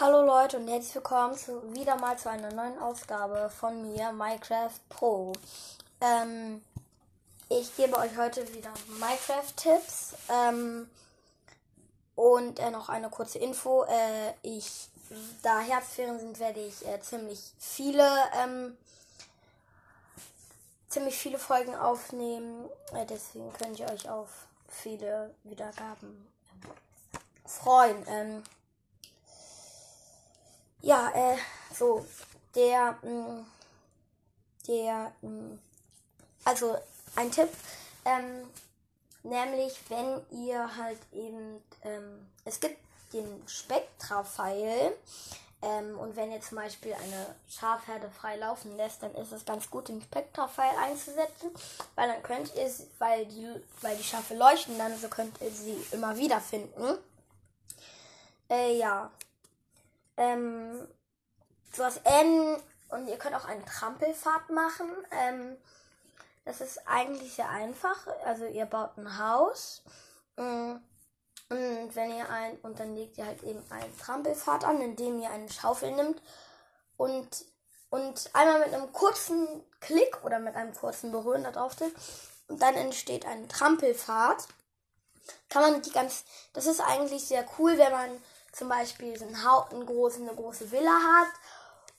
Hallo Leute und herzlich willkommen zu, wieder mal zu einer neuen Ausgabe von mir, Minecraft Pro. Ähm, ich gebe euch heute wieder Minecraft-Tipps ähm, und äh, noch eine kurze Info. Äh, ich, da Herbstferien sind, werde ich äh, ziemlich viele ähm, ziemlich viele Folgen aufnehmen. Äh, deswegen könnt ihr euch auf viele Wiedergaben freuen. Ja, äh, so, der, mh, mm, der, mh, mm, also ein Tipp, ähm, nämlich wenn ihr halt eben, ähm, es gibt den Spektra-Pfeil, ähm, und wenn ihr zum Beispiel eine Schafherde frei laufen lässt, dann ist es ganz gut, den Spektra-Pfeil einzusetzen, weil dann könnt ihr, weil die, weil die Schafe leuchten, dann so könnt ihr sie immer wieder finden. Äh, ja, ähm, sowas N und ihr könnt auch einen Trampelfahrt machen. Ähm, das ist eigentlich sehr einfach. Also ihr baut ein Haus. Mm, und wenn ihr ein, und dann legt ihr halt eben einen Trampelfahrt an, indem ihr eine Schaufel nimmt und, und einmal mit einem kurzen Klick oder mit einem kurzen Berühren da drauf drückt. Und dann entsteht eine Trampelfahrt. Kann man die ganz, das ist eigentlich sehr cool, wenn man zum Beispiel so einen Haut, eine große, eine große Villa hat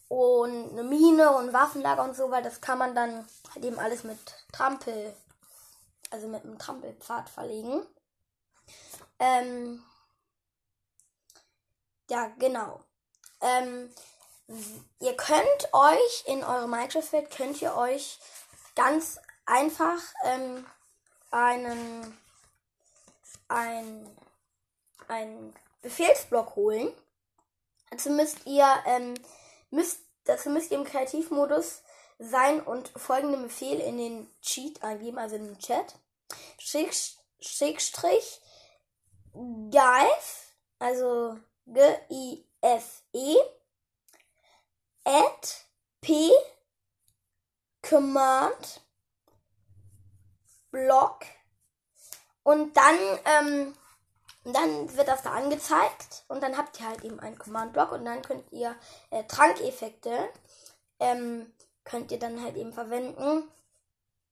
und eine Mine und Waffenlager und so, weil das kann man dann halt eben alles mit Trampel, also mit einem Trampelpfad verlegen. Ähm, ja, genau. Ähm, ihr könnt euch in eure Minecraft-Welt, könnt ihr euch ganz einfach ähm, einen, ein, ein Befehlsblock holen. Dazu müsst ihr, ähm, müsst, dazu müsst ihr im Kreativmodus sein und folgenden Befehl in den Cheat eingeben, also in den Chat. Schrägstrich Geif, also G-I-F-E, at P Command Block und dann ähm, und dann wird das da angezeigt und dann habt ihr halt eben einen Command-Block und dann könnt ihr äh, Trankeffekte ähm, könnt ihr dann halt eben verwenden,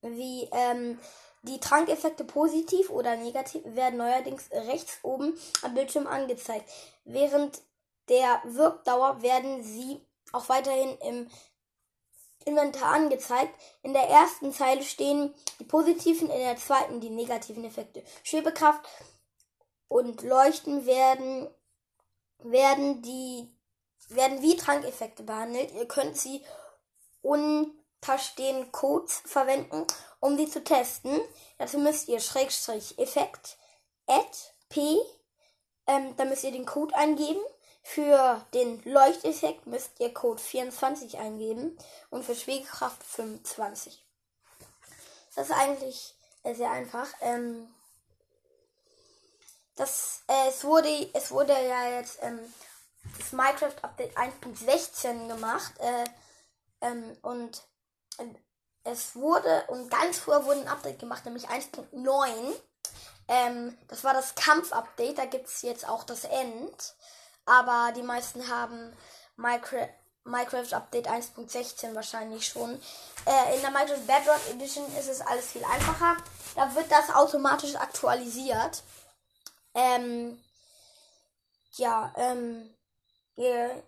wie ähm, die Trankeffekte positiv oder negativ werden neuerdings rechts oben am Bildschirm angezeigt. Während der Wirkdauer werden sie auch weiterhin im Inventar angezeigt. In der ersten Zeile stehen die positiven, in der zweiten die negativen Effekte. Schwebekraft und Leuchten werden, werden die, werden wie Trankeffekte behandelt. Ihr könnt sie unter stehenden Codes verwenden, um sie zu testen. Dazu müsst ihr Schrägstrich Effekt add p, ähm, da müsst ihr den Code eingeben. Für den Leuchteffekt müsst ihr Code 24 eingeben und für Schwegekraft 25. Das ist eigentlich sehr einfach. Ähm, das, äh, es wurde, es wurde ja jetzt ähm, das Minecraft Update 1.16 gemacht äh, ähm, und äh, es wurde und ganz früher wurde ein Update gemacht, nämlich 1.9. Ähm, das war das Kampf-Update, da gibt es jetzt auch das End. Aber die meisten haben Minecraft, Minecraft Update 1.16 wahrscheinlich schon. Äh, in der Minecraft Bedrock Edition ist es alles viel einfacher. Da wird das automatisch aktualisiert. Ähm, ja, ähm, ihr,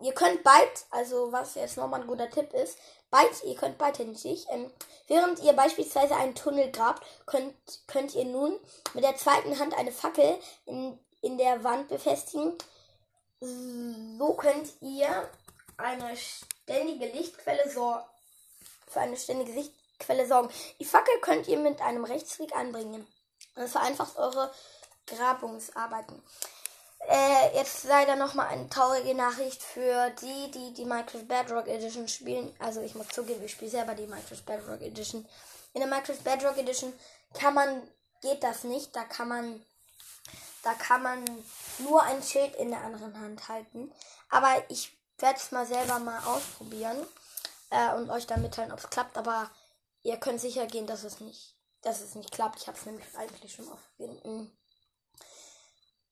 ihr könnt bald, also was jetzt nochmal ein guter Tipp ist, bald, ihr könnt beidhändig, ähm, während ihr beispielsweise einen Tunnel grabt, könnt, könnt ihr nun mit der zweiten Hand eine Fackel in, in der Wand befestigen. So könnt ihr eine ständige Lichtquelle sorgen, für eine ständige Lichtquelle sorgen. Die Fackel könnt ihr mit einem Rechtsklick anbringen. Das vereinfacht eure Grabungsarbeiten. Äh, jetzt leider nochmal eine traurige Nachricht für die, die die Minecraft Bedrock Edition spielen. Also ich muss zugeben, ich spiele selber die Minecraft Bedrock Edition. In der Minecraft Bedrock Edition kann man, geht das nicht. Da kann man, da kann man nur ein Schild in der anderen Hand halten. Aber ich werde es mal selber mal ausprobieren äh, und euch dann mitteilen, ob es klappt. Aber ihr könnt sicher gehen, dass es nicht, dass es nicht klappt. Ich habe es nämlich eigentlich schon ausprobiert.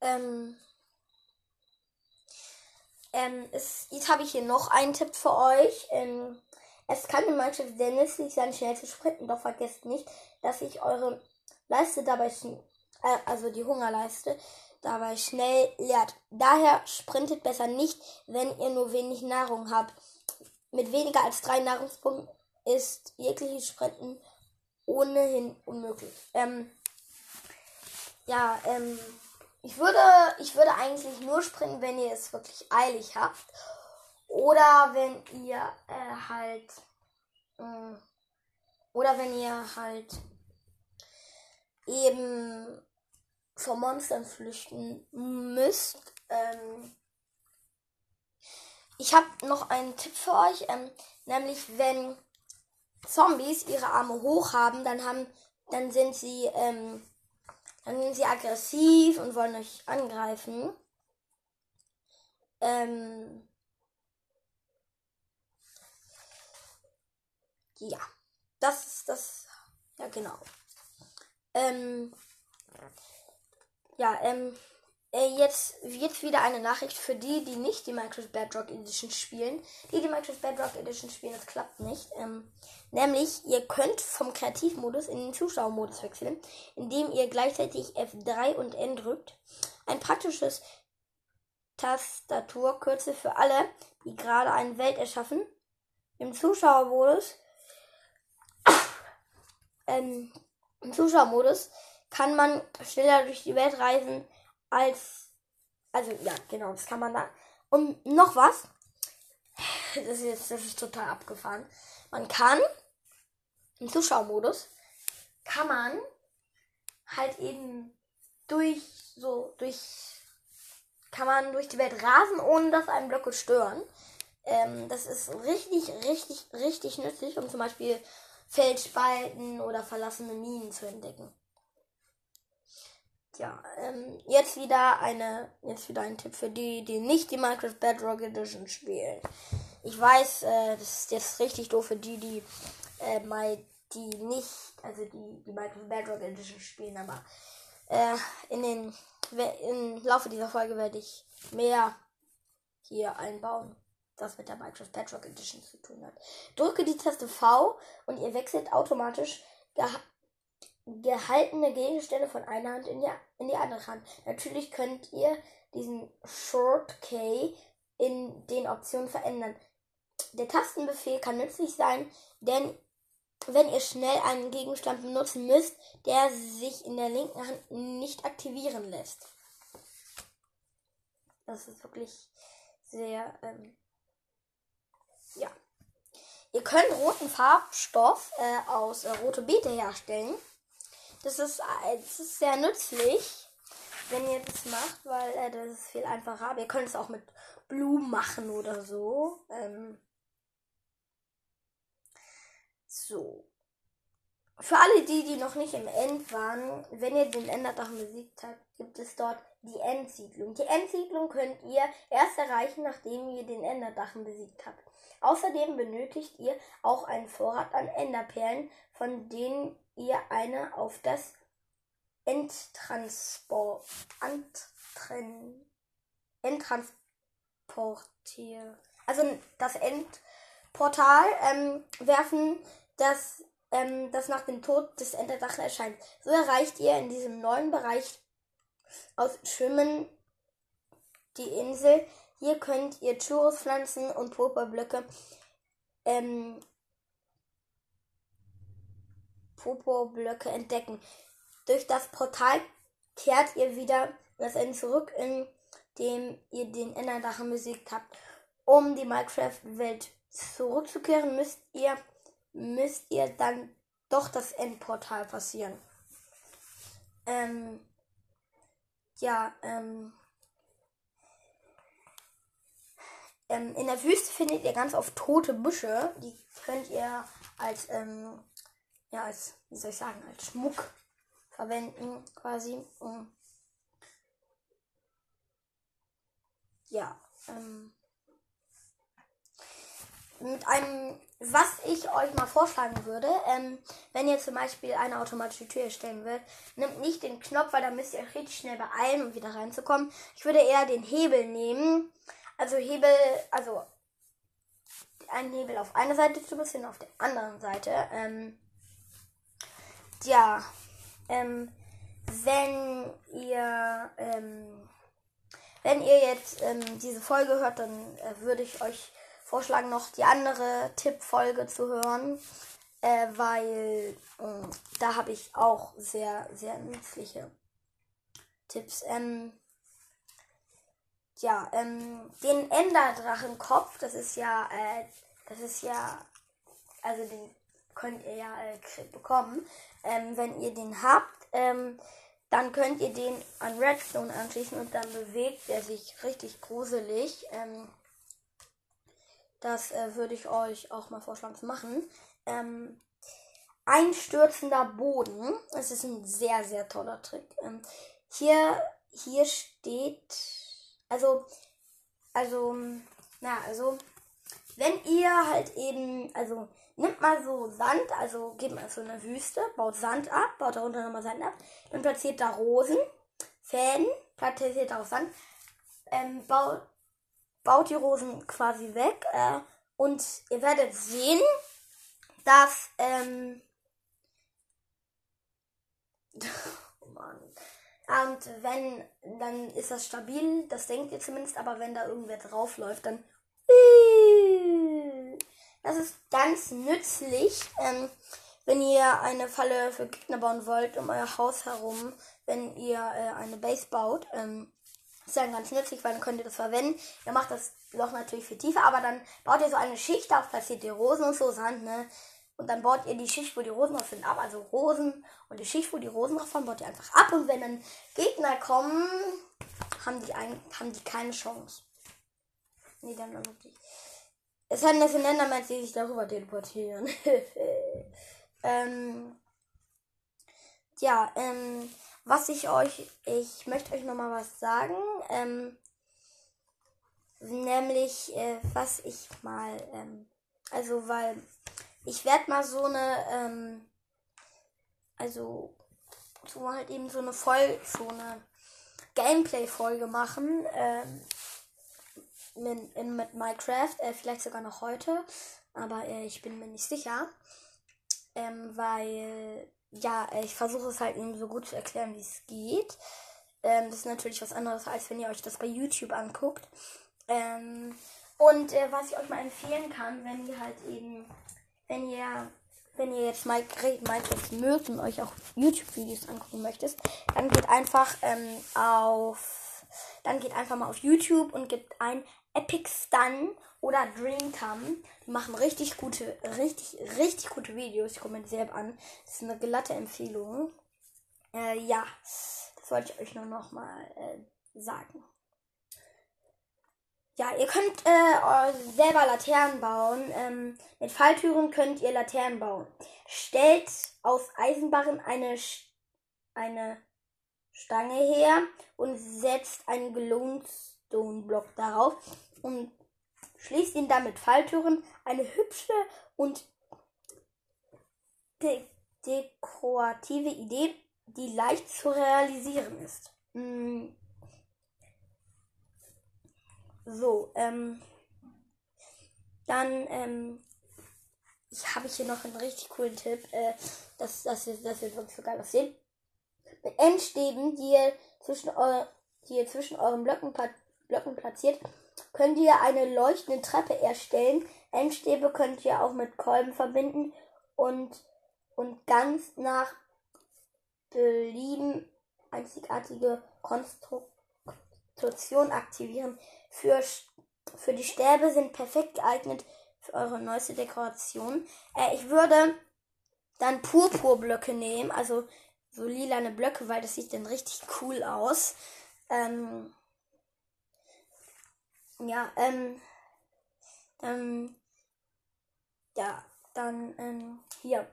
Ähm, Ähm, es, jetzt habe ich hier noch einen Tipp für euch. Ähm, es kann in Mannschaft sehr nützlich sein, schnell zu sprinten, doch vergesst nicht, dass sich eure Leiste dabei, äh, also die Hungerleiste, dabei schnell leert. Daher sprintet besser nicht, wenn ihr nur wenig Nahrung habt. Mit weniger als drei Nahrungspunkten ist jegliches Sprinten ohnehin unmöglich. Ähm, ja, ähm, ich würde, ich würde eigentlich nur springen, wenn ihr es wirklich eilig habt. Oder wenn ihr äh, halt. Äh, oder wenn ihr halt eben vor Monstern flüchten müsst. Ähm, ich habe noch einen Tipp für euch, ähm, nämlich wenn Zombies ihre Arme hoch haben, dann haben, dann sind sie, ähm, dann sind sie aggressiv und wollen euch angreifen. Ähm, ja, das ist das, ja genau. Ähm, ja, ähm, äh, jetzt, jetzt wieder eine Nachricht für die, die nicht die Minecraft Bedrock Edition spielen. Die, die Minecraft Bedrock Edition spielen, das klappt nicht. Ähm, nämlich, ihr könnt vom Kreativmodus in den Zuschauermodus wechseln, indem ihr gleichzeitig F3 und N drückt. Ein praktisches Tastaturkürzel für alle, die gerade eine Welt erschaffen. Im Zuschauermodus, ähm, im Zuschauermodus kann man schneller durch die Welt reisen als. Also ja, genau, das kann man da. Und noch was. Das ist jetzt, das ist total abgefahren. Man kann im Zuschauermodus kann man halt eben durch so durch kann man durch die Welt rasen, ohne dass einem Blöcke stören. Ähm, das ist richtig, richtig, richtig nützlich, um zum Beispiel Feldspalten oder verlassene Minen zu entdecken. Ja, ähm, jetzt wieder eine, jetzt wieder ein Tipp für die, die nicht die Minecraft Bedrock Edition spielen. Ich weiß, äh, das ist jetzt richtig doof für die, die äh, mal die nicht, also die, die Minecraft Bedrock Edition spielen, aber äh, in den im Laufe dieser Folge werde ich mehr hier einbauen, das mit der Minecraft Bedrock Edition zu tun hat. Drücke die Taste V und ihr wechselt automatisch gehaltene Gegenstände von einer Hand in die, in die andere Hand. Natürlich könnt ihr diesen Short Key in den Optionen verändern. Der Tastenbefehl kann nützlich sein, denn wenn ihr schnell einen Gegenstand benutzen müsst, der sich in der linken Hand nicht aktivieren lässt. Das ist wirklich sehr, ähm, ja. Ihr könnt roten Farbstoff äh, aus äh, rote Beete herstellen. Das ist, äh, das ist sehr nützlich, wenn ihr das macht, weil äh, das ist viel einfacher. Aber ihr könnt es auch mit Blumen machen oder so. Ähm, so. Für alle die, die noch nicht im End waren, wenn ihr den Enderdach besiegt habt, gibt es dort die Endsiedlung. Die Endsiedlung könnt ihr erst erreichen, nachdem ihr den Enderdachen besiegt habt. Außerdem benötigt ihr auch einen Vorrat an Enderperlen, von denen ihr eine auf das Endtransportier, also das Endportal ähm, werfen, das, ähm, das nach dem Tod des Enderdachen erscheint. So erreicht ihr in diesem neuen Bereich aus Schwimmen die Insel. Hier könnt ihr Churros pflanzen und Purpurblöcke ähm, Purpurblöcke entdecken. Durch das Portal kehrt ihr wieder das Ende zurück, in dem ihr den Enderdachen besiegt habt. Um die Minecraft-Welt zurückzukehren, müsst ihr, müsst ihr dann doch das Endportal passieren. Ähm, ja, ähm, ähm, in der Wüste findet ihr ganz oft tote Büsche. Die könnt ihr als, ähm, ja, als, wie soll ich sagen, als Schmuck verwenden, quasi. Um, ja, ähm, mit einem, was ich euch mal vorschlagen würde, ähm, wenn ihr zum Beispiel eine automatische Tür erstellen wollt, nimmt nicht den Knopf, weil da müsst ihr euch richtig schnell beeilen, um wieder reinzukommen. Ich würde eher den Hebel nehmen, also Hebel, also einen Hebel auf einer Seite zu bisschen auf der anderen Seite. Ähm, ja, ähm, wenn ihr ähm, wenn ihr jetzt ähm, diese Folge hört, dann äh, würde ich euch vorschlagen, noch die andere Tippfolge zu hören, äh, weil äh, da habe ich auch sehr, sehr nützliche Tipps. Ähm, ja, ähm, den Enderdrachenkopf, das ist ja, äh, das ist ja, also den könnt ihr ja äh, bekommen, ähm, wenn ihr den habt. Ähm, dann könnt ihr den an Redstone anschließen und dann bewegt er sich richtig gruselig. Ähm, das äh, würde ich euch auch mal vorschlagen zu machen. Ähm, einstürzender Boden. Es ist ein sehr, sehr toller Trick. Ähm, hier, hier steht, also, also, na, also, wenn ihr halt eben, also, nimmt mal so Sand, also geht mal so eine Wüste, baut Sand ab, baut darunter nochmal Sand ab, dann platziert da Rosen, Fäden, platziert da auch Sand, ähm, baut, baut die Rosen quasi weg äh, und ihr werdet sehen, dass, ähm, oh Mann. Und wenn, dann ist das stabil, das denkt ihr zumindest, aber wenn da irgendwer draufläuft, dann das ist ganz nützlich, ähm, wenn ihr eine Falle für Gegner bauen wollt um euer Haus herum, wenn ihr äh, eine Base baut. Ähm, ist dann ganz nützlich, weil dann könnt ihr das verwenden. Ihr macht das Loch natürlich viel tiefer, aber dann baut ihr so eine Schicht auf, platziert ihr Rosen und so Sand, ne? Und dann baut ihr die Schicht, wo die Rosen drauf sind, ab. Also Rosen und die Schicht, wo die Rosen drauf sind, baut ihr einfach ab. Und wenn dann Gegner kommen, haben die, ein, haben die keine Chance. Nee, dann wirklich. Es hat eine Endermans, die sich darüber teleportieren. ähm, ja, ähm, was ich euch, ich möchte euch noch mal was sagen, ähm, nämlich äh, was ich mal, ähm, also weil ich werde mal so eine, ähm, also so halt eben so eine Folge, so eine Gameplay-Folge machen. Ähm, mit, in, mit Minecraft, äh, vielleicht sogar noch heute, aber äh, ich bin mir nicht sicher, ähm, weil ja, ich versuche es halt eben so gut zu erklären, wie es geht. Ähm, das ist natürlich was anderes, als wenn ihr euch das bei YouTube anguckt. Ähm, und äh, was ich euch mal empfehlen kann, wenn ihr halt eben, wenn ihr, wenn ihr jetzt Minecraft mögt und euch auch YouTube-Videos angucken möchtet, dann geht einfach ähm, auf, dann geht einfach mal auf YouTube und gebt ein Epic Stun oder Dreamtime. Die machen richtig gute, richtig, richtig gute Videos. Ich komme mir selber an. Das ist eine glatte Empfehlung. Äh, ja, das wollte ich euch nur noch mal äh, sagen. Ja, ihr könnt äh, selber Laternen bauen. Ähm, mit Falltüren könnt ihr Laternen bauen. Stellt aus Eisenbarren eine, eine Stange her und setzt einen Glowstone-Block darauf und schließt ihn dann mit Falltüren. Eine hübsche und de dekorative Idee, die leicht zu realisieren ist. Mm. So, ähm, dann, ähm, ich habe hier noch einen richtig coolen Tipp, äh, das, das, wird, das wird wirklich so geil aussehen. Mit Endstäben, die ihr zwischen, eu die ihr zwischen euren Blöcken, Blöcken platziert, könnt ihr eine leuchtende Treppe erstellen. Endstäbe könnt ihr auch mit Kolben verbinden und, und ganz nach Belieben einzigartige Konstruktion aktivieren. Für, für die Stäbe sind perfekt geeignet für eure neueste Dekoration. Äh, ich würde dann Purpurblöcke nehmen, also so lilane Blöcke, weil das sieht dann richtig cool aus. Ähm, ja, ähm, dann, ja, dann, ähm, hier.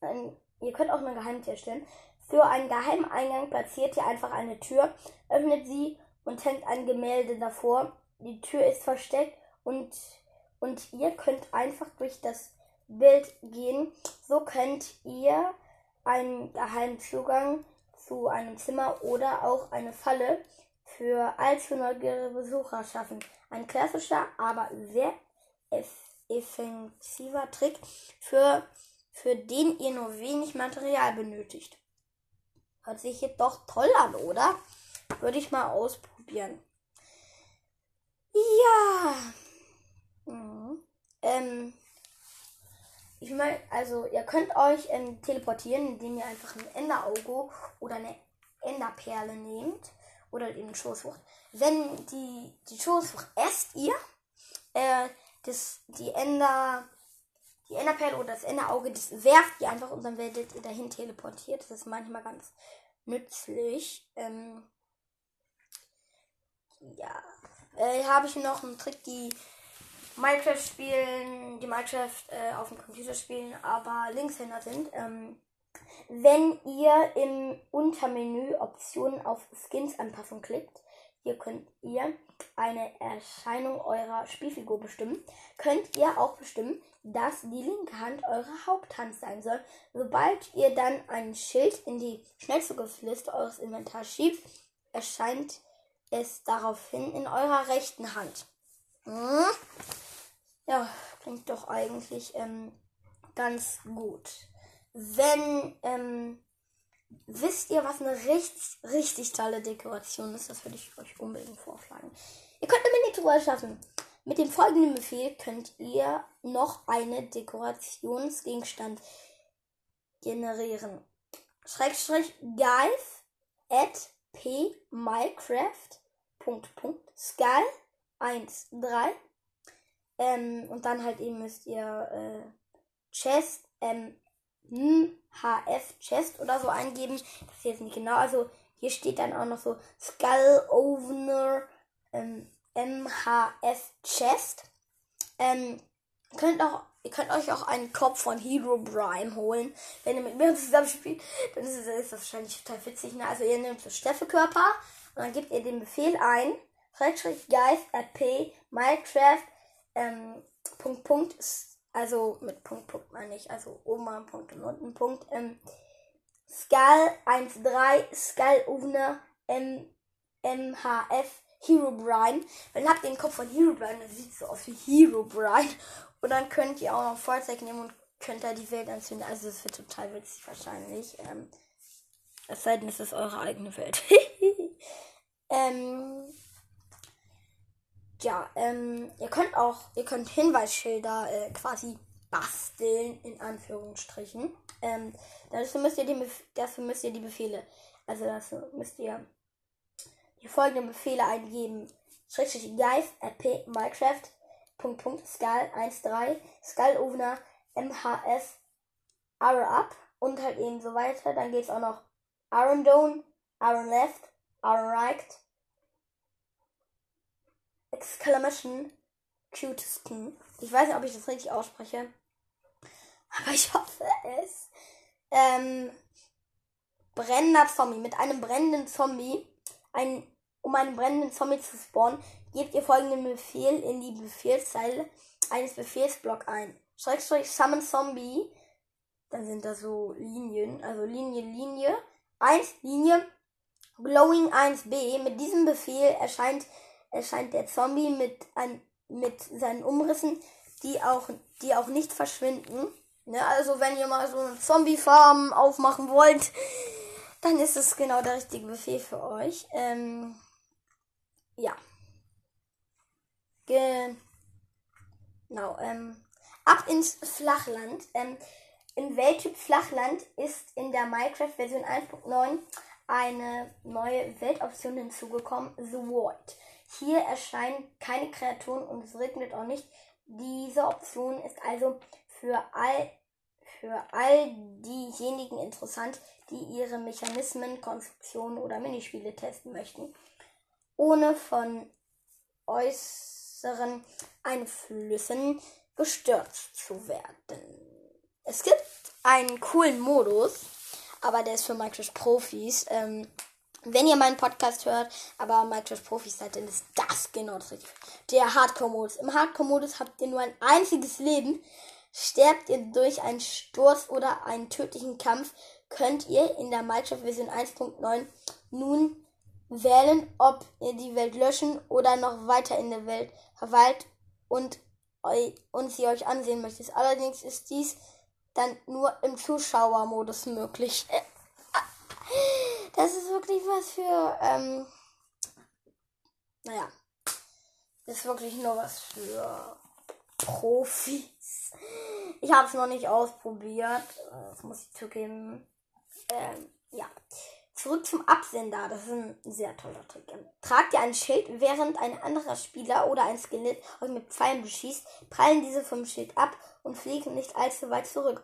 Ähm, ihr könnt auch eine Geheimtür stellen. Für einen Geheimeingang platziert ihr einfach eine Tür, öffnet sie und hängt ein Gemälde davor. Die Tür ist versteckt und, und ihr könnt einfach durch das Bild gehen. So könnt ihr einen geheimen Zugang zu einem Zimmer oder auch eine Falle für allzu neugierige Besucher schaffen. Ein klassischer, aber sehr effektiver Trick, für, für den ihr nur wenig Material benötigt. Hört sich jetzt doch toll an, oder? Würde ich mal ausprobieren. Ja. Mhm. Ähm, ich meine, also ihr könnt euch ähm, teleportieren, indem ihr einfach ein Enderauge oder eine Enderperle nehmt oder eben Schoßfrucht. Wenn die, die Schoßfrucht esst ihr, äh, das, die Ender, die Enderperle oder das Enderauge, das werft ihr einfach und dann werdet ihr dahin teleportiert. Das ist manchmal ganz nützlich. Ähm, ja, äh, habe ich noch einen Trick, die Minecraft spielen, die Minecraft äh, auf dem Computer spielen, aber Linkshänder sind. Ähm, wenn ihr im Untermenü Optionen auf Skins Anpassung klickt, hier könnt ihr eine Erscheinung eurer Spielfigur bestimmen. Könnt ihr auch bestimmen, dass die linke Hand eure Haupthand sein soll. Sobald ihr dann ein Schild in die Schnellzugriffsliste eures Inventars schiebt, erscheint es daraufhin in eurer rechten Hand. Hm? Ja, klingt doch eigentlich ähm, ganz gut. Wenn, ähm, wisst ihr, was eine richtig, richtig tolle Dekoration ist? Das würde ich euch unbedingt vorschlagen. Ihr könnt eine Miniatur schaffen. Mit dem folgenden Befehl könnt ihr noch eine Dekorationsgegenstand generieren. Schrägstrich guys at p minecraft Punkt Punkt skull 1 3 ähm, und dann halt eben müsst ihr äh, Chest ähm, HF Chest oder so eingeben. Das ist jetzt nicht genau. Also hier steht dann auch noch so Skull Ovener ähm, MHF Chest. Ähm, könnt auch, ihr könnt euch auch einen Kopf von Hero Prime holen. Wenn ihr mit mir zusammen spielt, dann ist, das wahrscheinlich total witzig. Ne? Also ihr nehmt so Steffekörper und dann gebt ihr den Befehl ein. Schrägstrich Guys RP Minecraft ähm, Punkt Punkt also mit Punkt Punkt meine ich, also oben ein Punkt und unten Punkt. Ähm, Skull 1.3 Skull Owner M MHF Hero Brian. Dann habt ihr den Kopf von Hero Brian, das sieht so aus wie Hero Brian. Und dann könnt ihr auch noch Feuerzeug nehmen und könnt da die Welt anzünden. Also das wird total witzig wahrscheinlich. Ähm, es sei denn, es ist eure eigene Welt. ähm, ja, ähm, ihr könnt auch, ihr könnt Hinweisschilder äh, quasi basteln, in Anführungsstrichen. Ähm, dafür müsst ihr die, dafür müsst ihr die Befehle, also dafür müsst ihr die folgenden Befehle eingeben. Schrägstrich guys rp minecraft Punkt Punkt skull 13 skull ovener mhs arrow up und halt eben so weiter. Dann geht es auch noch iron down, iron left, iron right, exclamation cute skin. Ich weiß nicht, ob ich das richtig ausspreche. Aber ich hoffe es. Ähm, brennender Zombie. Mit einem brennenden Zombie ein, um einen brennenden Zombie zu spawnen, gebt ihr folgenden Befehl in die Befehlszeile eines Befehlsblocks ein. Schrägstrich Summon Zombie. Dann sind da so Linien, also Linie, Linie. 1, Linie, Glowing 1b. Mit diesem Befehl erscheint, erscheint der Zombie mit, ein, mit seinen Umrissen, die auch, die auch nicht verschwinden. Ne, also wenn ihr mal so eine Zombie-Farm aufmachen wollt, dann ist es genau der richtige Befehl für euch. Ähm, ja. Genau. Ähm, ab ins Flachland. Ähm, Im Welttyp Flachland ist in der Minecraft-Version 1.9 eine neue Weltoption hinzugekommen, The Void. Hier erscheinen keine Kreaturen und es regnet auch nicht. Diese Option ist also für all, für all diejenigen interessant, die ihre Mechanismen, Konstruktionen oder Minispiele testen möchten, ohne von äußeren Einflüssen gestört zu werden. Es gibt einen coolen Modus, aber der ist für Minecraft Profis. Ähm, wenn ihr meinen Podcast hört, aber Minecraft Profis seid, dann ist das genau das Richtige. Der Hardcore-Modus. Im Hardcore-Modus habt ihr nur ein einziges Leben. Sterbt ihr durch einen Sturz oder einen tödlichen Kampf, könnt ihr in der Minecraft Version 1.9 nun wählen, ob ihr die Welt löschen oder noch weiter in der Welt verweilt und, und sie euch ansehen möchtet. Allerdings ist dies dann nur im Zuschauermodus möglich. Das ist wirklich was für, ähm, naja, das ist wirklich nur was für Profis. Ich habe es noch nicht ausprobiert, das muss ich zugeben. Ähm, ja. Zurück zum Absender. Das ist ein sehr toller Trick. Tragt ihr ein Schild, während ein anderer Spieler oder ein Skelett euch mit Pfeilen beschießt, prallen diese vom Schild ab und fliegen nicht allzu weit zurück.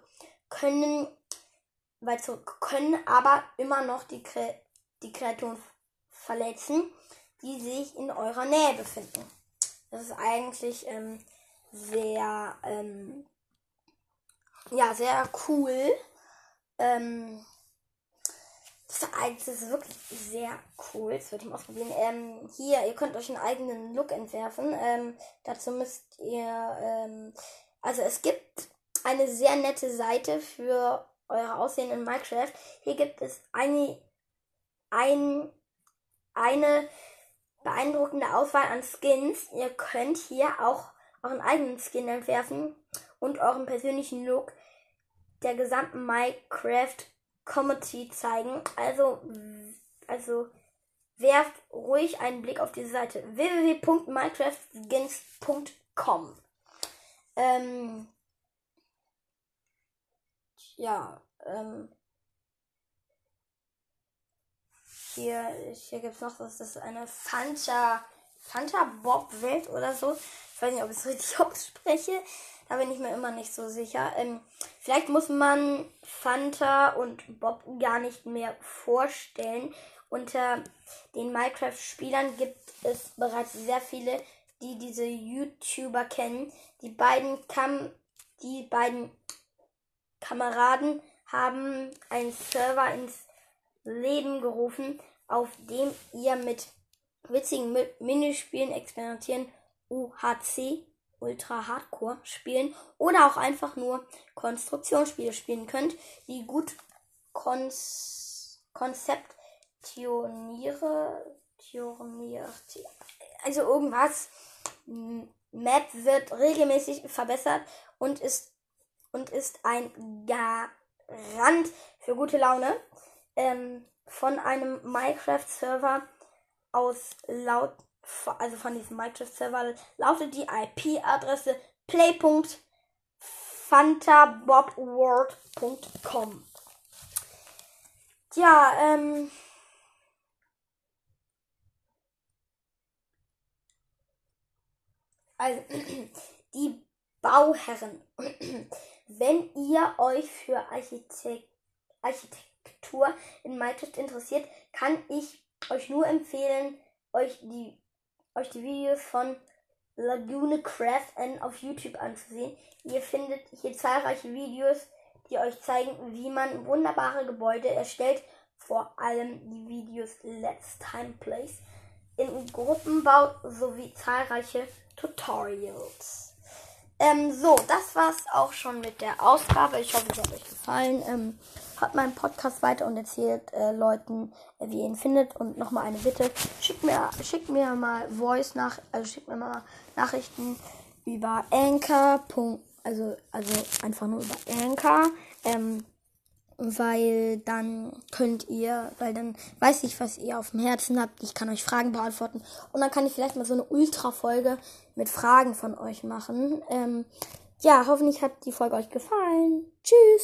Können weit zurück, können aber immer noch die, Kre die Kreaturen verletzen, die sich in eurer Nähe befinden. Das ist eigentlich ähm, sehr, ähm, ja, sehr cool. Ähm, das ist wirklich sehr cool. Das würde ich mal ausprobieren. Ähm, hier, ihr könnt euch einen eigenen Look entwerfen. Ähm, dazu müsst ihr, ähm, also es gibt eine sehr nette Seite für eure Aussehen in Minecraft. Hier gibt es eine, ein, eine beeindruckende Auswahl an Skins. Ihr könnt hier auch euren eigenen Skin entwerfen und euren persönlichen Look der gesamten Minecraft Comedy zeigen. Also, also werft ruhig einen Blick auf diese Seite www.minecraftskins.com. Ähm, ja, ähm, hier, hier gibt es noch das ist eine Fanta, Fanta Bob Welt oder so. Ich weiß nicht, ob ich es richtig ausspreche. Da bin ich mir immer nicht so sicher. Ähm, vielleicht muss man Fanta und Bob gar nicht mehr vorstellen. Unter den Minecraft-Spielern gibt es bereits sehr viele, die diese YouTuber kennen. Die beiden, Kam die beiden Kameraden haben einen Server ins Leben gerufen, auf dem ihr mit witzigen Minispielen experimentieren UHC Ultra Hardcore spielen oder auch einfach nur Konstruktionsspiele spielen könnt, die gut Konz konzeptioniere, also irgendwas. Map wird regelmäßig verbessert und ist und ist ein Garant für gute Laune. Ähm, von einem Minecraft-Server aus laut also von diesem Minecraft-Server, lautet die IP-Adresse play.fantabobworld.com. Ja, ähm. Also, die Bauherren. Wenn ihr euch für Architekt Architektur in Minecraft interessiert, kann ich euch nur empfehlen, euch die euch die Videos von Lagune Craft auf YouTube anzusehen. Ihr findet hier zahlreiche Videos, die euch zeigen, wie man wunderbare Gebäude erstellt. Vor allem die Videos Let's Time Plays in Gruppenbau sowie zahlreiche Tutorials. Ähm, so, das war's auch schon mit der Ausgabe. Ich hoffe, es hat euch gefallen. Ähm, hört meinen Podcast weiter und erzählt äh, Leuten, äh, wie ihr ihn findet. Und nochmal eine Bitte. Schickt mir, schickt mir mal Voice nach, also schickt mir mal Nachrichten über Anchor. Also, also einfach nur über Anchor. Ähm, weil dann könnt ihr, weil dann weiß ich, was ihr auf dem Herzen habt. Ich kann euch Fragen beantworten und dann kann ich vielleicht mal so eine Ultra-Folge mit Fragen von euch machen. Ähm, ja, hoffentlich hat die Folge euch gefallen. Tschüss!